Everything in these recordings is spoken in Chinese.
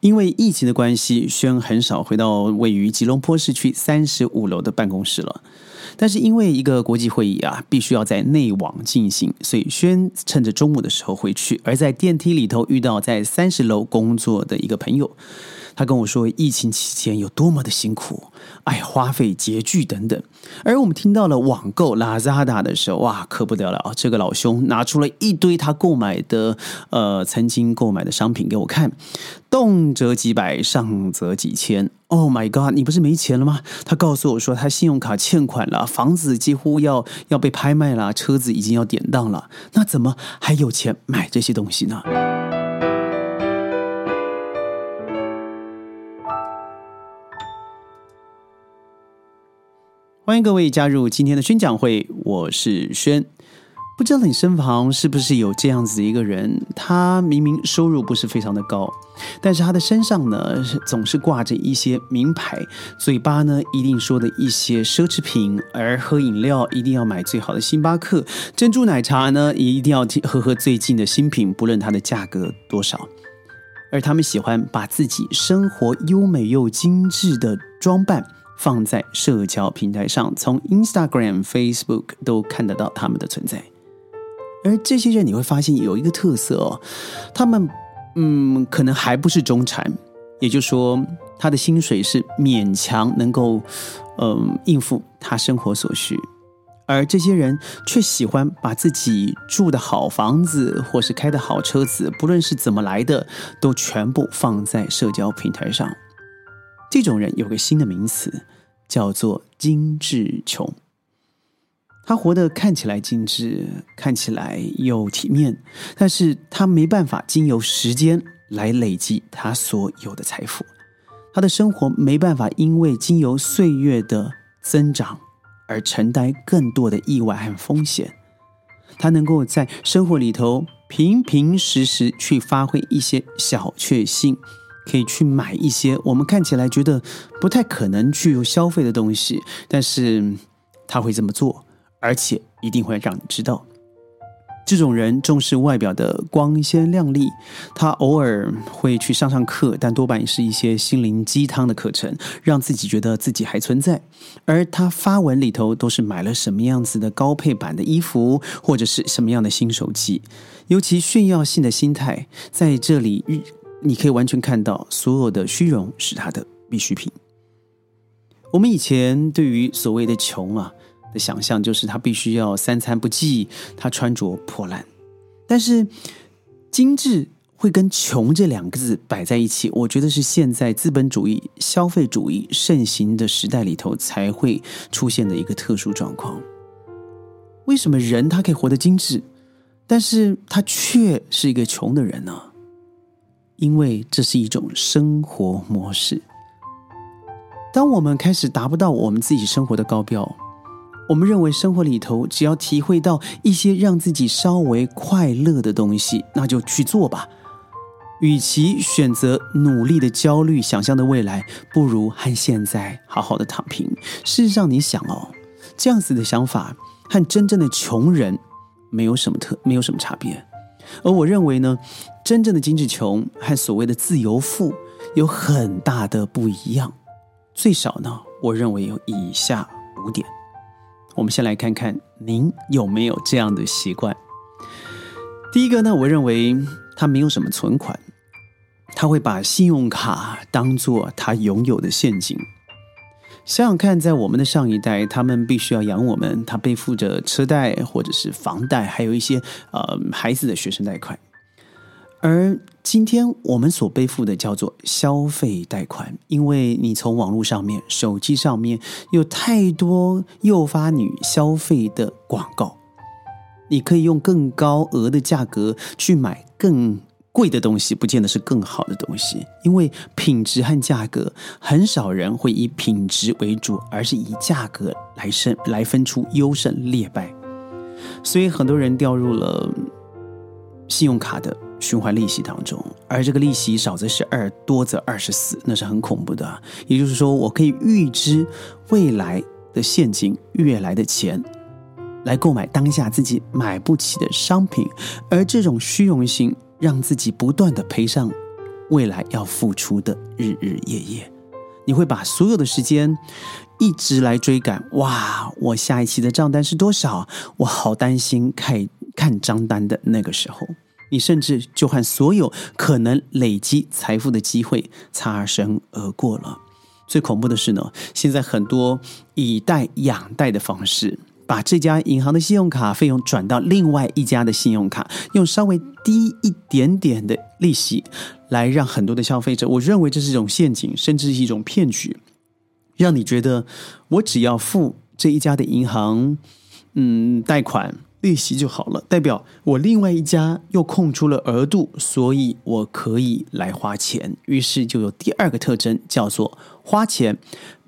因为疫情的关系，轩很少回到位于吉隆坡市区三十五楼的办公室了。但是因为一个国际会议啊，必须要在内网进行，所以轩趁着中午的时候回去。而在电梯里头遇到在三十楼工作的一个朋友。他跟我说，疫情期间有多么的辛苦，哎，花费拮据等等。而我们听到了网购拉扎达的时候，哇，可不得了！这个老兄拿出了一堆他购买的，呃，曾经购买的商品给我看，动辄几百，上则几千。Oh my god！你不是没钱了吗？他告诉我说，他信用卡欠款了，房子几乎要要被拍卖了，车子已经要典当了，那怎么还有钱买这些东西呢？欢迎各位加入今天的宣讲会，我是轩。不知道你身旁是不是有这样子的一个人？他明明收入不是非常的高，但是他的身上呢总是挂着一些名牌，嘴巴呢一定说的一些奢侈品，而喝饮料一定要买最好的星巴克，珍珠奶茶呢也一定要喝喝最近的新品，不论它的价格多少。而他们喜欢把自己生活优美又精致的装扮。放在社交平台上，从 Instagram、Facebook 都看得到他们的存在。而这些人，你会发现有一个特色哦，他们嗯，可能还不是中产，也就是说，他的薪水是勉强能够嗯应付他生活所需。而这些人却喜欢把自己住的好房子，或是开的好车子，不论是怎么来的，都全部放在社交平台上。这种人有个新的名词，叫做“精致穷”。他活得看起来精致，看起来又体面，但是他没办法经由时间来累积他所有的财富。他的生活没办法因为经由岁月的增长而承担更多的意外和风险。他能够在生活里头平平实实去发挥一些小确幸。可以去买一些我们看起来觉得不太可能去消费的东西，但是他会这么做，而且一定会让你知道，这种人重视外表的光鲜亮丽。他偶尔会去上上课，但多半是一些心灵鸡汤的课程，让自己觉得自己还存在。而他发文里头都是买了什么样子的高配版的衣服，或者是什么样的新手机，尤其炫耀性的心态在这里。你可以完全看到，所有的虚荣是他的必需品。我们以前对于所谓的穷啊的想象，就是他必须要三餐不济，他穿着破烂。但是精致会跟穷这两个字摆在一起，我觉得是现在资本主义、消费主义盛行的时代里头才会出现的一个特殊状况。为什么人他可以活得精致，但是他却是一个穷的人呢？因为这是一种生活模式。当我们开始达不到我们自己生活的高标，我们认为生活里头只要体会到一些让自己稍微快乐的东西，那就去做吧。与其选择努力的焦虑、想象的未来，不如和现在好好的躺平。事实上，你想哦，这样子的想法和真正的穷人没有什么特，没有什么差别。而我认为呢，真正的精致穷和所谓的自由富有很大的不一样。最少呢，我认为有以下五点。我们先来看看您有没有这样的习惯。第一个呢，我认为他没有什么存款，他会把信用卡当做他拥有的现金。想想看，在我们的上一代，他们必须要养我们，他背负着车贷或者是房贷，还有一些呃孩子的学生贷款。而今天我们所背负的叫做消费贷款，因为你从网络上面、手机上面有太多诱发你消费的广告，你可以用更高额的价格去买更。贵的东西不见得是更好的东西，因为品质和价格，很少人会以品质为主，而是以价格来胜来分出优胜劣败。所以很多人掉入了信用卡的循环利息当中，而这个利息少则是二，多则二十四，那是很恐怖的。也就是说，我可以预知未来的现金、越来的钱，来购买当下自己买不起的商品，而这种虚荣心。让自己不断的赔上未来要付出的日日夜夜。你会把所有的时间一直来追赶。哇，我下一期的账单是多少？我好担心看看账单的那个时候，你甚至就和所有可能累积财富的机会擦身而过了。最恐怖的是呢，现在很多以贷养贷的方式，把这家银行的信用卡费用转到另外一家的信用卡，用稍微低一点点的利息，来让很多的消费者，我认为这是一种陷阱，甚至是一种骗局，让你觉得我只要付这一家的银行，嗯，贷款。利息就好了，代表我另外一家又空出了额度，所以我可以来花钱。于是就有第二个特征，叫做花钱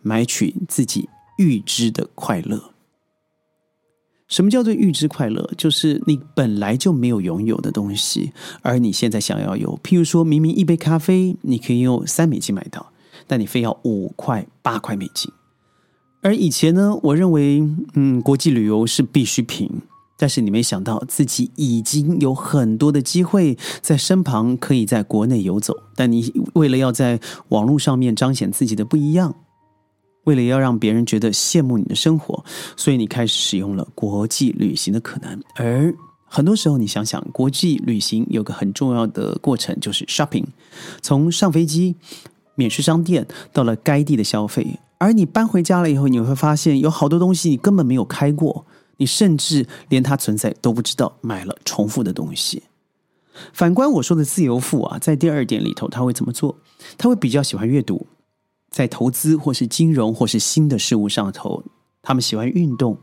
买取自己预知的快乐。什么叫做预知快乐？就是你本来就没有拥有的东西，而你现在想要有。譬如说明明一杯咖啡你可以用三美金买到，但你非要五块、八块美金。而以前呢，我认为，嗯，国际旅游是必需品。但是你没想到自己已经有很多的机会在身旁，可以在国内游走。但你为了要在网络上面彰显自己的不一样，为了要让别人觉得羡慕你的生活，所以你开始使用了国际旅行的可能。而很多时候，你想想，国际旅行有个很重要的过程，就是 shopping，从上飞机、免税商店到了该地的消费。而你搬回家了以后，你会发现有好多东西你根本没有开过。你甚至连它存在都不知道，买了重复的东西。反观我说的自由富啊，在第二点里头，他会怎么做？他会比较喜欢阅读，在投资或是金融或是新的事物上头，他们喜欢运动。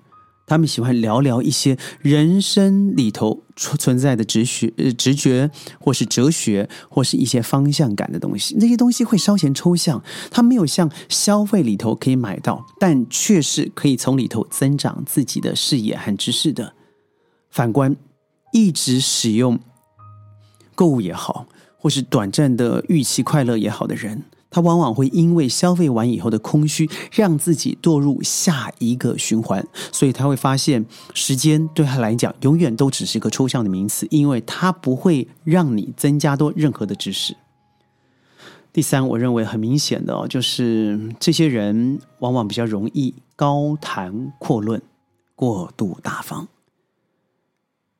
他们喜欢聊聊一些人生里头存在的直觉、呃直觉，或是哲学，或是一些方向感的东西。那些东西会稍显抽象，它没有像消费里头可以买到，但却是可以从里头增长自己的视野和知识的。反观一直使用购物也好，或是短暂的预期快乐也好的人。他往往会因为消费完以后的空虚，让自己堕入下一个循环，所以他会发现时间对他来讲永远都只是一个抽象的名词，因为他不会让你增加多任何的知识。第三，我认为很明显的哦，就是这些人往往比较容易高谈阔论、过度大方。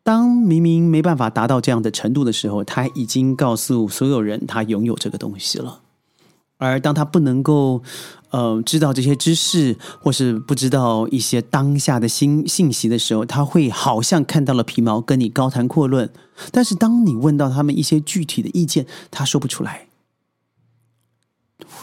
当明明没办法达到这样的程度的时候，他已经告诉所有人他拥有这个东西了。而当他不能够，呃，知道这些知识，或是不知道一些当下的新信息的时候，他会好像看到了皮毛，跟你高谈阔论。但是当你问到他们一些具体的意见，他说不出来。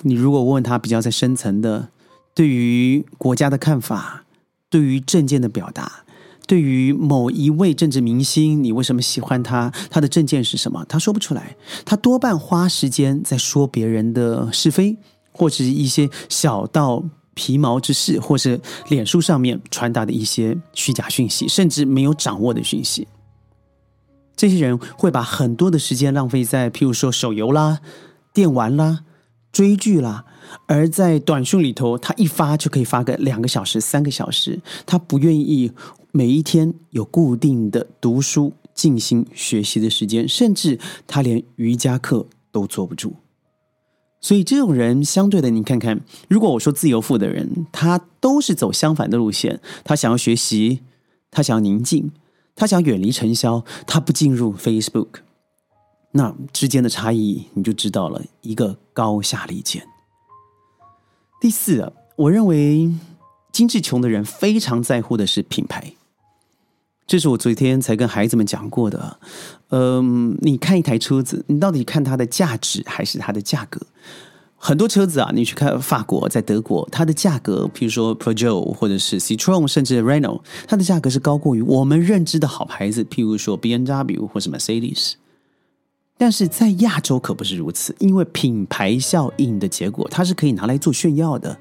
你如果问他比较在深层的，对于国家的看法，对于政见的表达。对于某一位政治明星，你为什么喜欢他？他的证件是什么？他说不出来。他多半花时间在说别人的是非，或者是一些小到皮毛之事，或是脸书上面传达的一些虚假讯息，甚至没有掌握的讯息。这些人会把很多的时间浪费在，譬如说手游啦、电玩啦、追剧啦。而在短讯里头，他一发就可以发个两个小时、三个小时。他不愿意每一天有固定的读书、静心学习的时间，甚至他连瑜伽课都坐不住。所以这种人，相对的，你看看，如果我说自由富的人，他都是走相反的路线。他想要学习，他想要宁静，他想远离尘嚣，他不进入 Facebook。那之间的差异，你就知道了一个高下立见。第四，我认为精致穷的人非常在乎的是品牌。这是我昨天才跟孩子们讲过的。嗯，你看一台车子，你到底看它的价值还是它的价格？很多车子啊，你去看法国、在德国，它的价格，譬如说 Projo 或者是 Citroen，甚至 Renault，它的价格是高过于我们认知的好牌子，譬如说 B N W 或什么 Mercedes。但是在亚洲可不是如此，因为品牌效应的结果，它是可以拿来做炫耀的，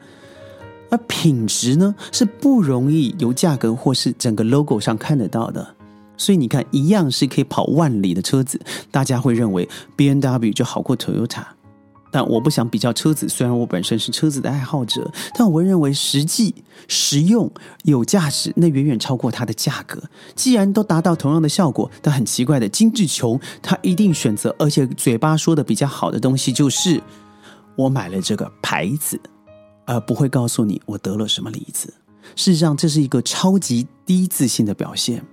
而品质呢是不容易由价格或是整个 logo 上看得到的。所以你看，一样是可以跑万里的车子，大家会认为 B N W 就好过 Toyota。但我不想比较车子，虽然我本身是车子的爱好者，但我认为实际、实用、有价值，那远远超过它的价格。既然都达到同样的效果，但很奇怪的，金志琼他一定选择，而且嘴巴说的比较好的东西，就是我买了这个牌子，而不会告诉你我得了什么梨子。事实上，这是一个超级低自信的表现。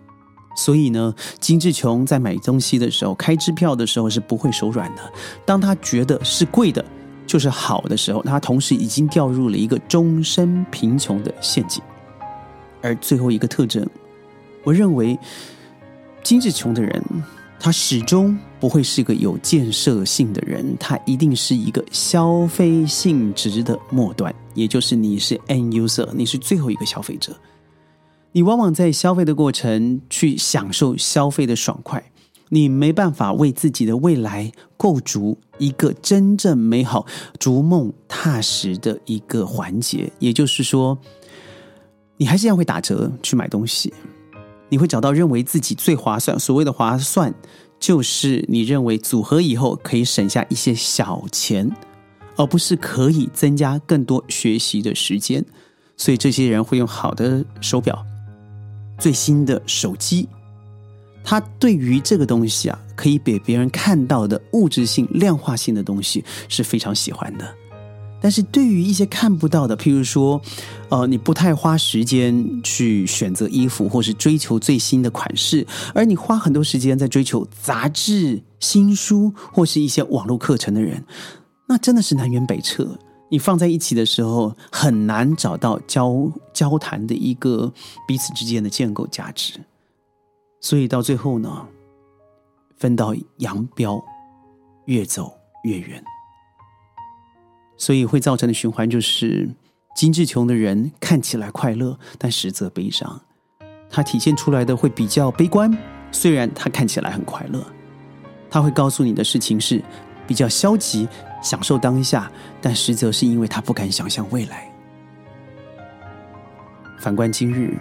所以呢，金志琼在买东西的时候，开支票的时候是不会手软的。当他觉得是贵的，就是好的时候，他同时已经掉入了一个终身贫穷的陷阱。而最后一个特征，我认为金志琼的人，他始终不会是个有建设性的人，他一定是一个消费性质的末端，也就是你是 end user，你是最后一个消费者。你往往在消费的过程去享受消费的爽快，你没办法为自己的未来构筑一个真正美好、逐梦踏实的一个环节。也就是说，你还是要会打折去买东西，你会找到认为自己最划算。所谓的划算，就是你认为组合以后可以省下一些小钱，而不是可以增加更多学习的时间。所以，这些人会用好的手表。最新的手机，他对于这个东西啊，可以被别人看到的物质性、量化性的东西是非常喜欢的。但是对于一些看不到的，譬如说，呃，你不太花时间去选择衣服，或是追求最新的款式，而你花很多时间在追求杂志、新书或是一些网络课程的人，那真的是南辕北辙。你放在一起的时候，很难找到交交谈的一个彼此之间的建构价值，所以到最后呢，分道扬镳，越走越远。所以会造成的循环就是：精致穷的人看起来快乐，但实则悲伤。他体现出来的会比较悲观，虽然他看起来很快乐。他会告诉你的事情是比较消极。享受当下，但实则是因为他不敢想象未来。反观今日，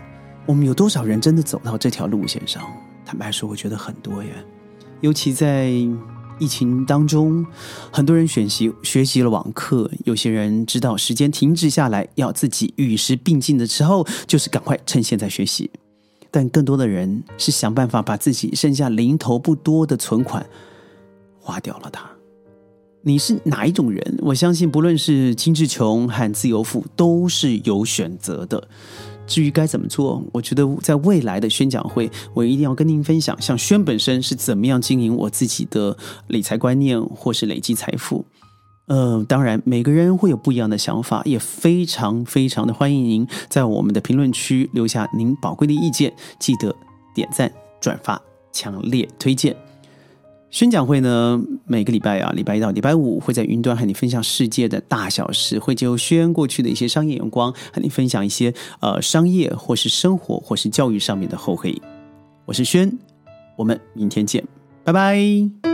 我们有多少人真的走到这条路线上？坦白说，我觉得很多耶。尤其在疫情当中，很多人学习学习了网课，有些人知道时间停止下来，要自己与时并进的时候，就是赶快趁现在学习。但更多的人是想办法把自己剩下零头不多的存款花掉了它。你是哪一种人？我相信，不论是金志琼和自由富，都是有选择的。至于该怎么做，我觉得在未来的宣讲会，我一定要跟您分享，像宣本身是怎么样经营我自己的理财观念，或是累积财富。呃，当然，每个人会有不一样的想法，也非常非常的欢迎您在我们的评论区留下您宝贵的意见，记得点赞、转发、强烈推荐。宣讲会呢，每个礼拜啊，礼拜一到礼拜五会在云端和你分享世界的大小事，会就宣过去的一些商业眼光和你分享一些呃商业或是生活或是教育上面的厚黑。我是轩，我们明天见，拜拜。